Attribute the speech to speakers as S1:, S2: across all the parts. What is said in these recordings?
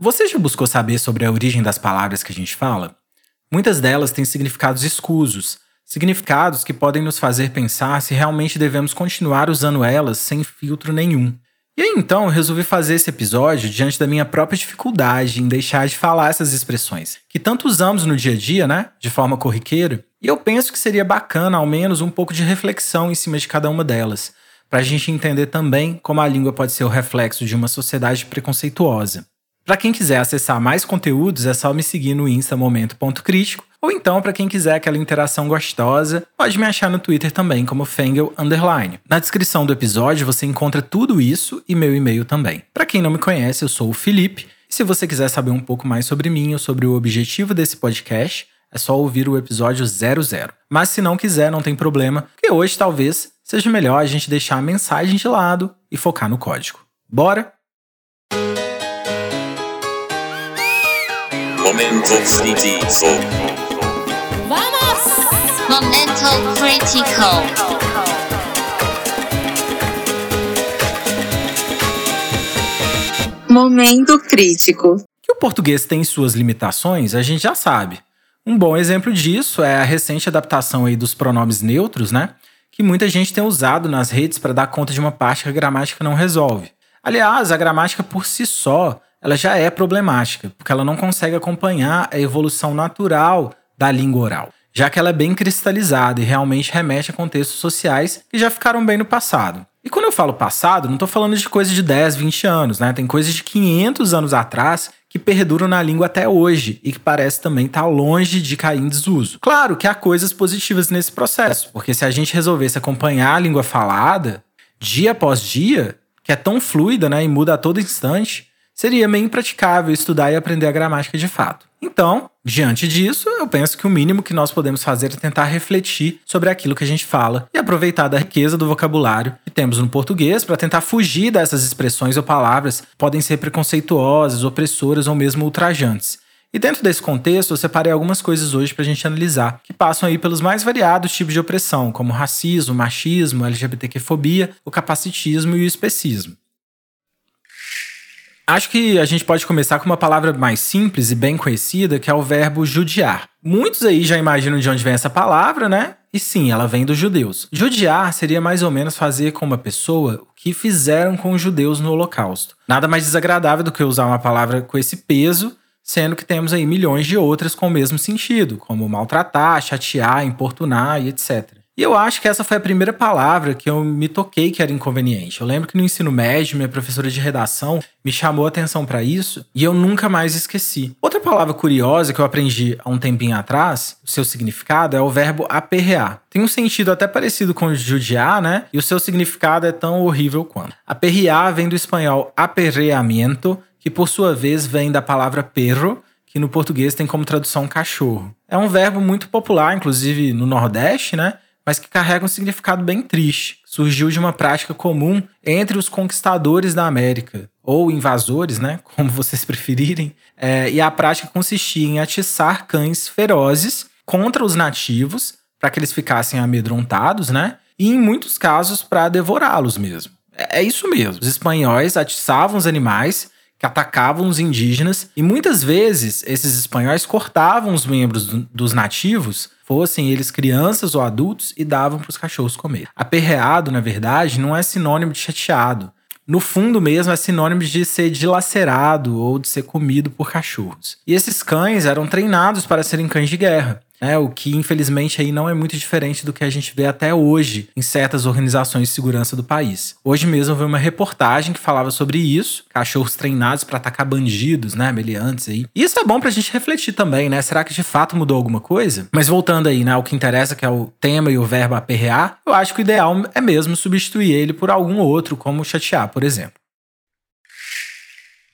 S1: Você já buscou saber sobre a origem das palavras que a gente fala? Muitas delas têm significados escusos, significados que podem nos fazer pensar se realmente devemos continuar usando elas sem filtro nenhum. E aí então eu resolvi fazer esse episódio diante da minha própria dificuldade em deixar de falar essas expressões, que tanto usamos no dia a dia, né, de forma corriqueira, e eu penso que seria bacana ao menos um pouco de reflexão em cima de cada uma delas, para a gente entender também como a língua pode ser o reflexo de uma sociedade preconceituosa. Para quem quiser acessar mais conteúdos, é só me seguir no Insta Momento.crítico, ou então, para quem quiser aquela interação gostosa, pode me achar no Twitter também, como Fengel Underline. Na descrição do episódio você encontra tudo isso e meu e-mail também. Para quem não me conhece, eu sou o Felipe, e se você quiser saber um pouco mais sobre mim ou sobre o objetivo desse podcast, é só ouvir o episódio 00. Mas se não quiser, não tem problema, porque hoje talvez seja melhor a gente deixar a mensagem de lado e focar no código. Bora?
S2: Momento crítico.
S3: ¡Vamos!
S4: Momento Critical.
S5: Momento crítico.
S1: Que o português tem suas limitações, a gente já sabe. Um bom exemplo disso é a recente adaptação aí dos pronomes neutros, né? Que muita gente tem usado nas redes para dar conta de uma parte que a gramática não resolve. Aliás, a gramática por si só, ela já é problemática, porque ela não consegue acompanhar a evolução natural da língua oral, já que ela é bem cristalizada e realmente remete a contextos sociais que já ficaram bem no passado. E quando eu falo passado, não estou falando de coisas de 10, 20 anos, né? Tem coisas de 500 anos atrás que perduram na língua até hoje e que parece também estar tá longe de cair em desuso. Claro que há coisas positivas nesse processo, porque se a gente resolvesse acompanhar a língua falada dia após dia, que é tão fluida né, e muda a todo instante, seria meio impraticável estudar e aprender a gramática de fato. Então, diante disso, eu penso que o mínimo que nós podemos fazer é tentar refletir sobre aquilo que a gente fala e aproveitar da riqueza do vocabulário que temos no português para tentar fugir dessas expressões ou palavras que podem ser preconceituosas, opressoras ou mesmo ultrajantes. E dentro desse contexto, eu separei algumas coisas hoje para a gente analisar, que passam aí pelos mais variados tipos de opressão, como racismo, machismo, LGBTQ-fobia, o capacitismo e o especismo. Acho que a gente pode começar com uma palavra mais simples e bem conhecida, que é o verbo judiar. Muitos aí já imaginam de onde vem essa palavra, né? E sim, ela vem dos judeus. Judiar seria mais ou menos fazer com uma pessoa o que fizeram com os judeus no Holocausto. Nada mais desagradável do que usar uma palavra com esse peso, sendo que temos aí milhões de outras com o mesmo sentido, como maltratar, chatear, importunar e etc. E eu acho que essa foi a primeira palavra que eu me toquei que era inconveniente. Eu lembro que no ensino médio, minha professora de redação me chamou a atenção para isso e eu nunca mais esqueci. Outra palavra curiosa que eu aprendi há um tempinho atrás, o seu significado é o verbo aperrear. Tem um sentido até parecido com judiar, né? E o seu significado é tão horrível quanto. Aperrear vem do espanhol aperreamento, que por sua vez vem da palavra perro, que no português tem como tradução cachorro. É um verbo muito popular, inclusive no Nordeste, né? Mas que carrega um significado bem triste. Surgiu de uma prática comum entre os conquistadores da América, ou invasores, né, como vocês preferirem, é, e a prática consistia em atiçar cães ferozes contra os nativos, para que eles ficassem amedrontados, né, e em muitos casos para devorá-los mesmo. É, é isso mesmo. Os espanhóis atiçavam os animais que atacavam os indígenas e muitas vezes esses espanhóis cortavam os membros do, dos nativos fossem eles crianças ou adultos, e davam para os cachorros comer. Aperreado, na verdade, não é sinônimo de chateado. No fundo mesmo é sinônimo de ser dilacerado ou de ser comido por cachorros. E esses cães eram treinados para serem cães de guerra né? O que infelizmente aí não é muito diferente do que a gente vê até hoje em certas organizações de segurança do país. Hoje mesmo vi uma reportagem que falava sobre isso, cachorros treinados para atacar bandidos, né, meliantes aí. E isso é bom pra gente refletir também, né? Será que de fato mudou alguma coisa? Mas voltando aí, né, ao que interessa, que é o tema e o verbo aperrear, eu acho que o ideal é mesmo substituir ele por algum outro, como chatear, por exemplo.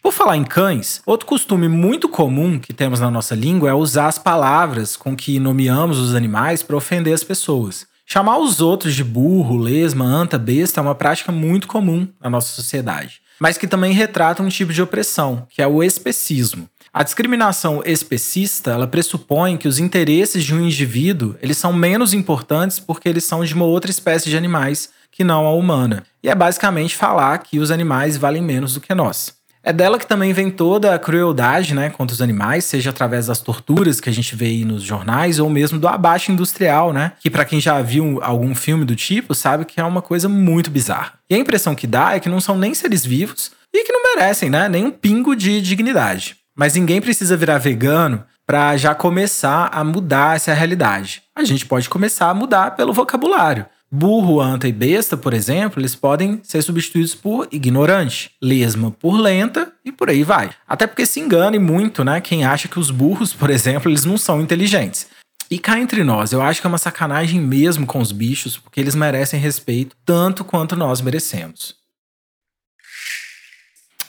S1: Por falar em cães, outro costume muito comum que temos na nossa língua é usar as palavras com que nomeamos os animais para ofender as pessoas. Chamar os outros de burro, lesma, anta, besta é uma prática muito comum na nossa sociedade, mas que também retrata um tipo de opressão, que é o especismo. A discriminação especista, ela pressupõe que os interesses de um indivíduo, eles são menos importantes porque eles são de uma outra espécie de animais que não a humana. E é basicamente falar que os animais valem menos do que nós. É dela que também vem toda a crueldade, né, contra os animais, seja através das torturas que a gente vê aí nos jornais ou mesmo do abate industrial, né, que para quem já viu algum filme do tipo, sabe que é uma coisa muito bizarra. E a impressão que dá é que não são nem seres vivos e que não merecem, né, nem um pingo de dignidade. Mas ninguém precisa virar vegano para já começar a mudar essa realidade. A gente pode começar a mudar pelo vocabulário. Burro, anta e besta, por exemplo, eles podem ser substituídos por ignorante, lesma por lenta e por aí vai. Até porque se engane muito, né? Quem acha que os burros, por exemplo, eles não são inteligentes. E cá entre nós, eu acho que é uma sacanagem mesmo com os bichos, porque eles merecem respeito tanto quanto nós merecemos.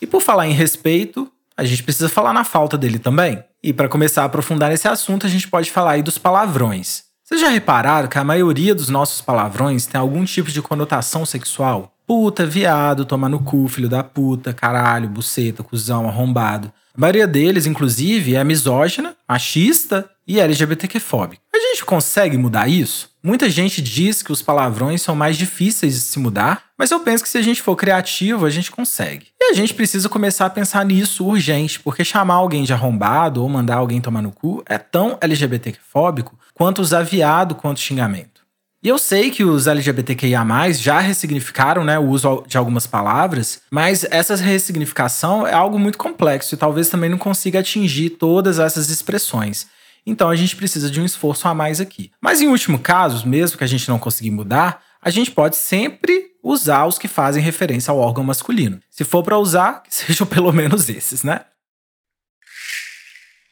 S1: E por falar em respeito, a gente precisa falar na falta dele também. E para começar a aprofundar esse assunto, a gente pode falar aí dos palavrões. Vocês já repararam que a maioria dos nossos palavrões tem algum tipo de conotação sexual? Puta, viado, toma no cu, filho da puta, caralho, buceta, cuzão, arrombado. A maioria deles, inclusive, é misógina, machista e LGBTQ-fóbica. A gente consegue mudar isso? Muita gente diz que os palavrões são mais difíceis de se mudar, mas eu penso que se a gente for criativo, a gente consegue. E a gente precisa começar a pensar nisso urgente, porque chamar alguém de arrombado ou mandar alguém tomar no cu é tão LGBTQ-fóbico quanto usar viado quanto xingamento. E eu sei que os LGBTQIA+, já ressignificaram né, o uso de algumas palavras, mas essa ressignificação é algo muito complexo e talvez também não consiga atingir todas essas expressões. Então a gente precisa de um esforço a mais aqui. Mas em último caso, mesmo que a gente não conseguir mudar, a gente pode sempre usar os que fazem referência ao órgão masculino. Se for para usar, que sejam pelo menos esses, né?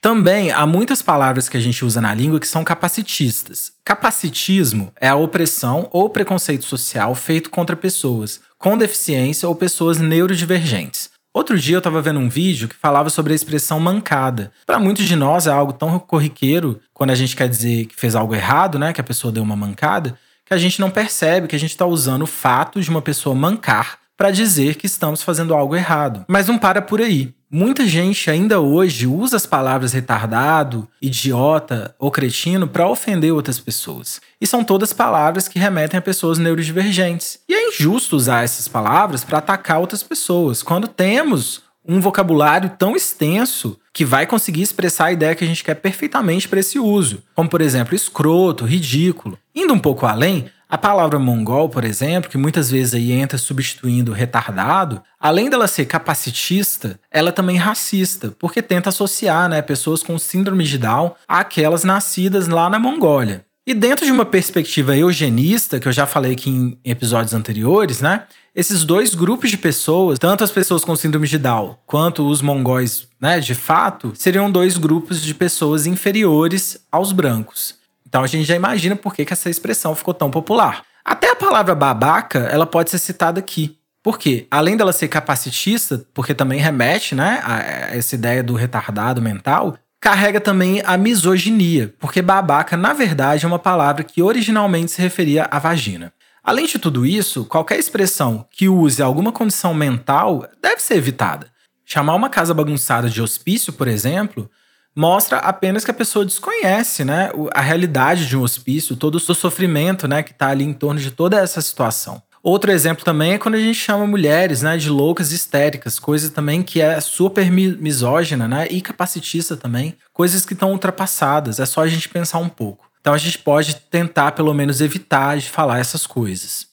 S1: Também há muitas palavras que a gente usa na língua que são capacitistas. Capacitismo é a opressão ou preconceito social feito contra pessoas com deficiência ou pessoas neurodivergentes. Outro dia eu estava vendo um vídeo que falava sobre a expressão mancada. Para muitos de nós é algo tão corriqueiro quando a gente quer dizer que fez algo errado, né? Que a pessoa deu uma mancada, que a gente não percebe que a gente está usando o fato de uma pessoa mancar para dizer que estamos fazendo algo errado. Mas não para por aí. Muita gente ainda hoje usa as palavras retardado, idiota ou cretino para ofender outras pessoas. E são todas palavras que remetem a pessoas neurodivergentes. E é injusto usar essas palavras para atacar outras pessoas, quando temos um vocabulário tão extenso que vai conseguir expressar a ideia que a gente quer perfeitamente para esse uso, como por exemplo escroto, ridículo. Indo um pouco além, a palavra mongol, por exemplo, que muitas vezes aí entra substituindo retardado, além dela ser capacitista, ela é também racista, porque tenta associar né, pessoas com síndrome de Down àquelas nascidas lá na Mongólia. E dentro de uma perspectiva eugenista, que eu já falei aqui em episódios anteriores, né? Esses dois grupos de pessoas, tanto as pessoas com síndrome de Down quanto os mongóis, né, de fato, seriam dois grupos de pessoas inferiores aos brancos. Então a gente já imagina por que, que essa expressão ficou tão popular. Até a palavra babaca, ela pode ser citada aqui. Por quê? Além dela ser capacitista, porque também remete né, a essa ideia do retardado mental, carrega também a misoginia, porque babaca, na verdade, é uma palavra que originalmente se referia à vagina. Além de tudo isso, qualquer expressão que use alguma condição mental deve ser evitada. Chamar uma casa bagunçada de hospício, por exemplo, mostra apenas que a pessoa desconhece, né, a realidade de um hospício, todo o seu sofrimento, né, que está ali em torno de toda essa situação. Outro exemplo também é quando a gente chama mulheres, né, de loucas histéricas, coisa também que é super misógina, né, e capacitista também, coisas que estão ultrapassadas. É só a gente pensar um pouco. Então a gente pode tentar pelo menos evitar de falar essas coisas.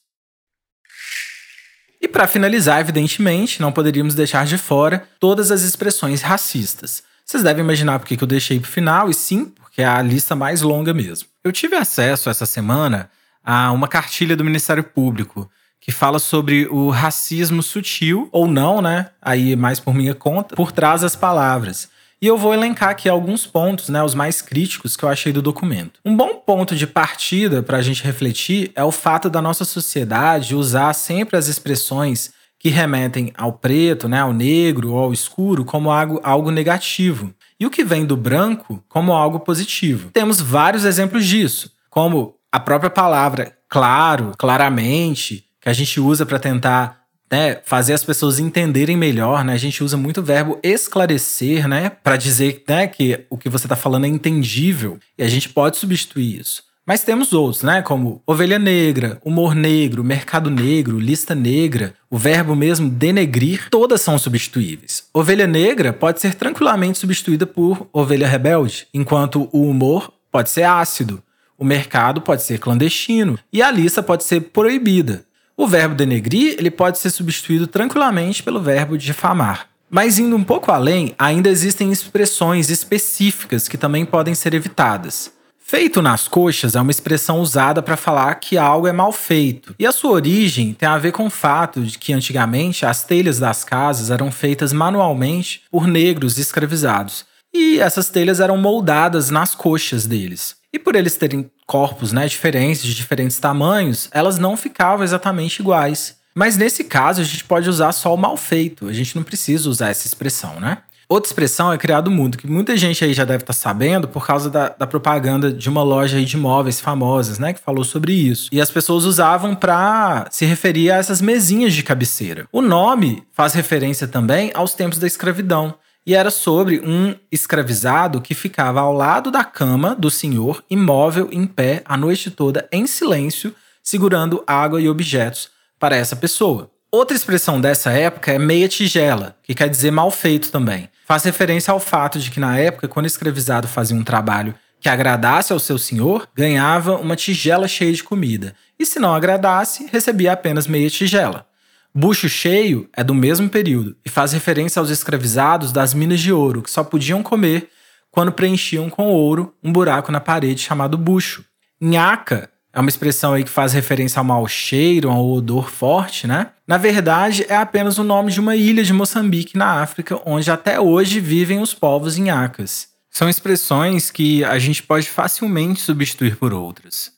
S1: E para finalizar, evidentemente, não poderíamos deixar de fora todas as expressões racistas. Vocês devem imaginar porque que eu deixei para o final, e sim, porque é a lista mais longa mesmo. Eu tive acesso essa semana a uma cartilha do Ministério Público que fala sobre o racismo sutil, ou não, né? Aí mais por minha conta, por trás das palavras. E eu vou elencar aqui alguns pontos, né, os mais críticos que eu achei do documento. Um bom ponto de partida para a gente refletir é o fato da nossa sociedade usar sempre as expressões que remetem ao preto, né, ao negro ou ao escuro como algo, algo negativo, e o que vem do branco como algo positivo. Temos vários exemplos disso, como a própria palavra claro, claramente, que a gente usa para tentar né, fazer as pessoas entenderem melhor, né? A gente usa muito o verbo esclarecer, né, para dizer né, que o que você está falando é entendível, e a gente pode substituir isso. Mas temos outros, né? Como ovelha negra, humor negro, mercado negro, lista negra, o verbo mesmo denegrir, todas são substituíveis. Ovelha negra pode ser tranquilamente substituída por ovelha rebelde, enquanto o humor pode ser ácido, o mercado pode ser clandestino e a lista pode ser proibida. O verbo denegrir ele pode ser substituído tranquilamente pelo verbo difamar. Mas indo um pouco além, ainda existem expressões específicas que também podem ser evitadas. Feito nas coxas é uma expressão usada para falar que algo é mal feito. E a sua origem tem a ver com o fato de que antigamente as telhas das casas eram feitas manualmente por negros escravizados. E essas telhas eram moldadas nas coxas deles. E por eles terem corpos né, diferentes, de diferentes tamanhos, elas não ficavam exatamente iguais. Mas nesse caso, a gente pode usar só o mal feito. A gente não precisa usar essa expressão, né? Outra expressão é criado mundo, que muita gente aí já deve estar tá sabendo por causa da, da propaganda de uma loja de imóveis famosas, né, que falou sobre isso. E as pessoas usavam para se referir a essas mesinhas de cabeceira. O nome faz referência também aos tempos da escravidão. E era sobre um escravizado que ficava ao lado da cama do senhor, imóvel, em pé, a noite toda, em silêncio, segurando água e objetos para essa pessoa. Outra expressão dessa época é meia tigela, que quer dizer mal feito também. Faz referência ao fato de que na época, quando o escravizado fazia um trabalho que agradasse ao seu senhor, ganhava uma tigela cheia de comida, e se não agradasse, recebia apenas meia tigela. Bucho cheio é do mesmo período e faz referência aos escravizados das minas de ouro, que só podiam comer quando preenchiam com ouro um buraco na parede chamado bucho. Nhaca é uma expressão aí que faz referência ao mau cheiro, ao odor forte, né? Na verdade, é apenas o nome de uma ilha de Moçambique, na África, onde até hoje vivem os povos inhacas. São expressões que a gente pode facilmente substituir por outras.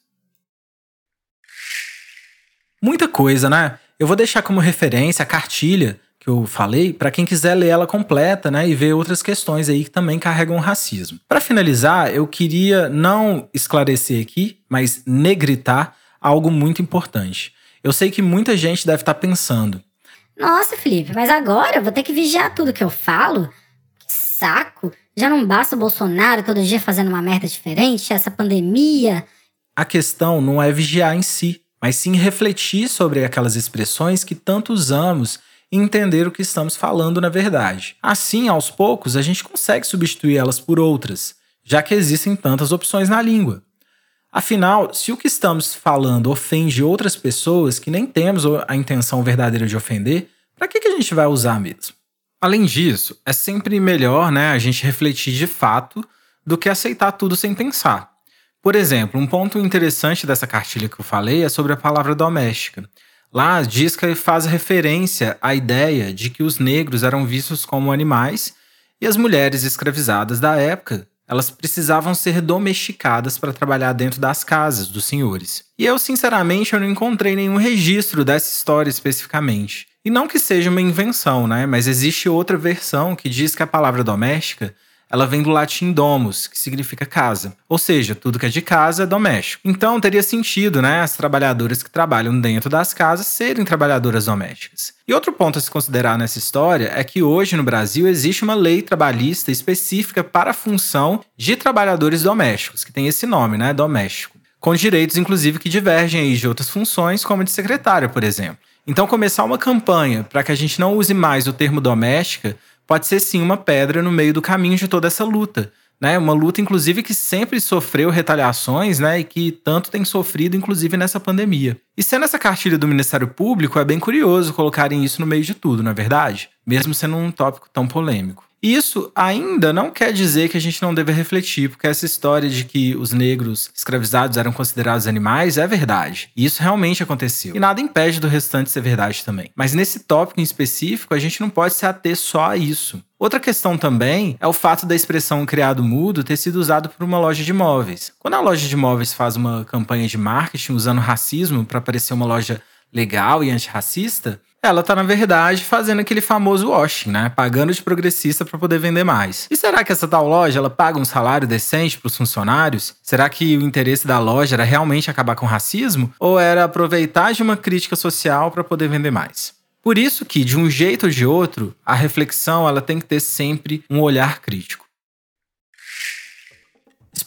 S1: Muita coisa, né? Eu vou deixar como referência a cartilha que eu falei, para quem quiser ler ela completa, né, e ver outras questões aí que também carregam racismo. Para finalizar, eu queria não esclarecer aqui, mas negritar algo muito importante. Eu sei que muita gente deve estar tá pensando:
S3: "Nossa, Felipe, mas agora eu vou ter que vigiar tudo que eu falo? Que saco! Já não basta o Bolsonaro todo dia fazendo uma merda diferente, essa pandemia?"
S1: A questão não é vigiar em si, mas sim refletir sobre aquelas expressões que tanto usamos e entender o que estamos falando na verdade. Assim, aos poucos, a gente consegue substituir elas por outras, já que existem tantas opções na língua. Afinal, se o que estamos falando ofende outras pessoas que nem temos a intenção verdadeira de ofender, para que, a gente vai usar mesmo? Além disso, é sempre melhor né, a gente refletir de fato do que aceitar tudo sem pensar. Por exemplo, um ponto interessante dessa cartilha que eu falei é sobre a palavra doméstica. Lá diz que faz referência à ideia de que os negros eram vistos como animais e as mulheres escravizadas da época elas precisavam ser domesticadas para trabalhar dentro das casas dos senhores. E eu, sinceramente, eu não encontrei nenhum registro dessa história especificamente. E não que seja uma invenção, né? Mas existe outra versão que diz que a palavra doméstica ela vem do latim domus, que significa casa. Ou seja, tudo que é de casa é doméstico. Então teria sentido, né, as trabalhadoras que trabalham dentro das casas serem trabalhadoras domésticas. E outro ponto a se considerar nessa história é que hoje no Brasil existe uma lei trabalhista específica para a função de trabalhadores domésticos, que tem esse nome, né, doméstico, com direitos inclusive que divergem aí de outras funções, como de secretária, por exemplo. Então começar uma campanha para que a gente não use mais o termo doméstica pode ser sim uma pedra no meio do caminho de toda essa luta. Né? Uma luta, inclusive, que sempre sofreu retaliações né? e que tanto tem sofrido, inclusive, nessa pandemia. E sendo essa cartilha do Ministério Público, é bem curioso colocarem isso no meio de tudo, não é verdade? Mesmo sendo um tópico tão polêmico. Isso ainda não quer dizer que a gente não deve refletir, porque essa história de que os negros escravizados eram considerados animais é verdade. Isso realmente aconteceu. E nada impede do restante ser verdade também. Mas nesse tópico em específico, a gente não pode se ater só a isso. Outra questão também é o fato da expressão criado mudo ter sido usado por uma loja de imóveis. Quando a loja de imóveis faz uma campanha de marketing usando racismo para parecer uma loja legal e antirracista, ela tá, na verdade, fazendo aquele famoso washing, né? Pagando de progressista para poder vender mais. E será que essa tal loja ela paga um salário decente para os funcionários? Será que o interesse da loja era realmente acabar com o racismo? Ou era aproveitar de uma crítica social para poder vender mais? Por isso que, de um jeito ou de outro, a reflexão ela tem que ter sempre um olhar crítico.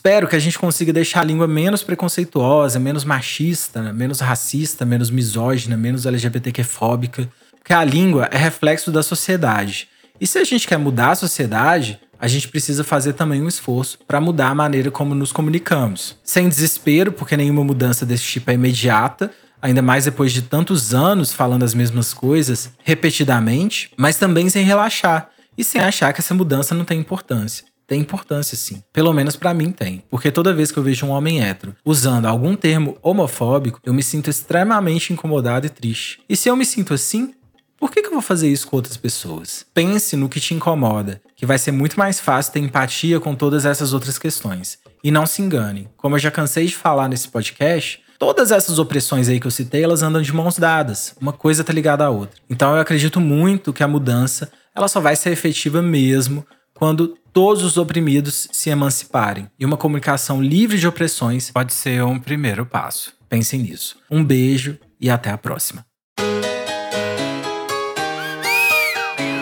S1: Espero que a gente consiga deixar a língua menos preconceituosa, menos machista, menos racista, menos misógina, menos LGBTQ-fóbica. Porque a língua é reflexo da sociedade. E se a gente quer mudar a sociedade, a gente precisa fazer também um esforço para mudar a maneira como nos comunicamos. Sem desespero, porque nenhuma mudança desse tipo é imediata, ainda mais depois de tantos anos falando as mesmas coisas repetidamente, mas também sem relaxar e sem achar que essa mudança não tem importância. Tem importância sim. Pelo menos para mim tem. Porque toda vez que eu vejo um homem hétero usando algum termo homofóbico, eu me sinto extremamente incomodado e triste. E se eu me sinto assim, por que, que eu vou fazer isso com outras pessoas? Pense no que te incomoda, que vai ser muito mais fácil ter empatia com todas essas outras questões. E não se engane, como eu já cansei de falar nesse podcast, todas essas opressões aí que eu citei, elas andam de mãos dadas. Uma coisa tá ligada à outra. Então eu acredito muito que a mudança, ela só vai ser efetiva mesmo quando todos os oprimidos se emanciparem. E uma comunicação livre de opressões pode ser um primeiro passo. Pensem nisso. Um beijo e até a próxima.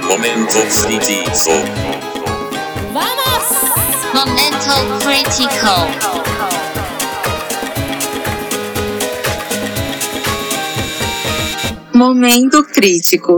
S2: Momento crítico.
S4: Momento Critical.
S5: Momento crítico.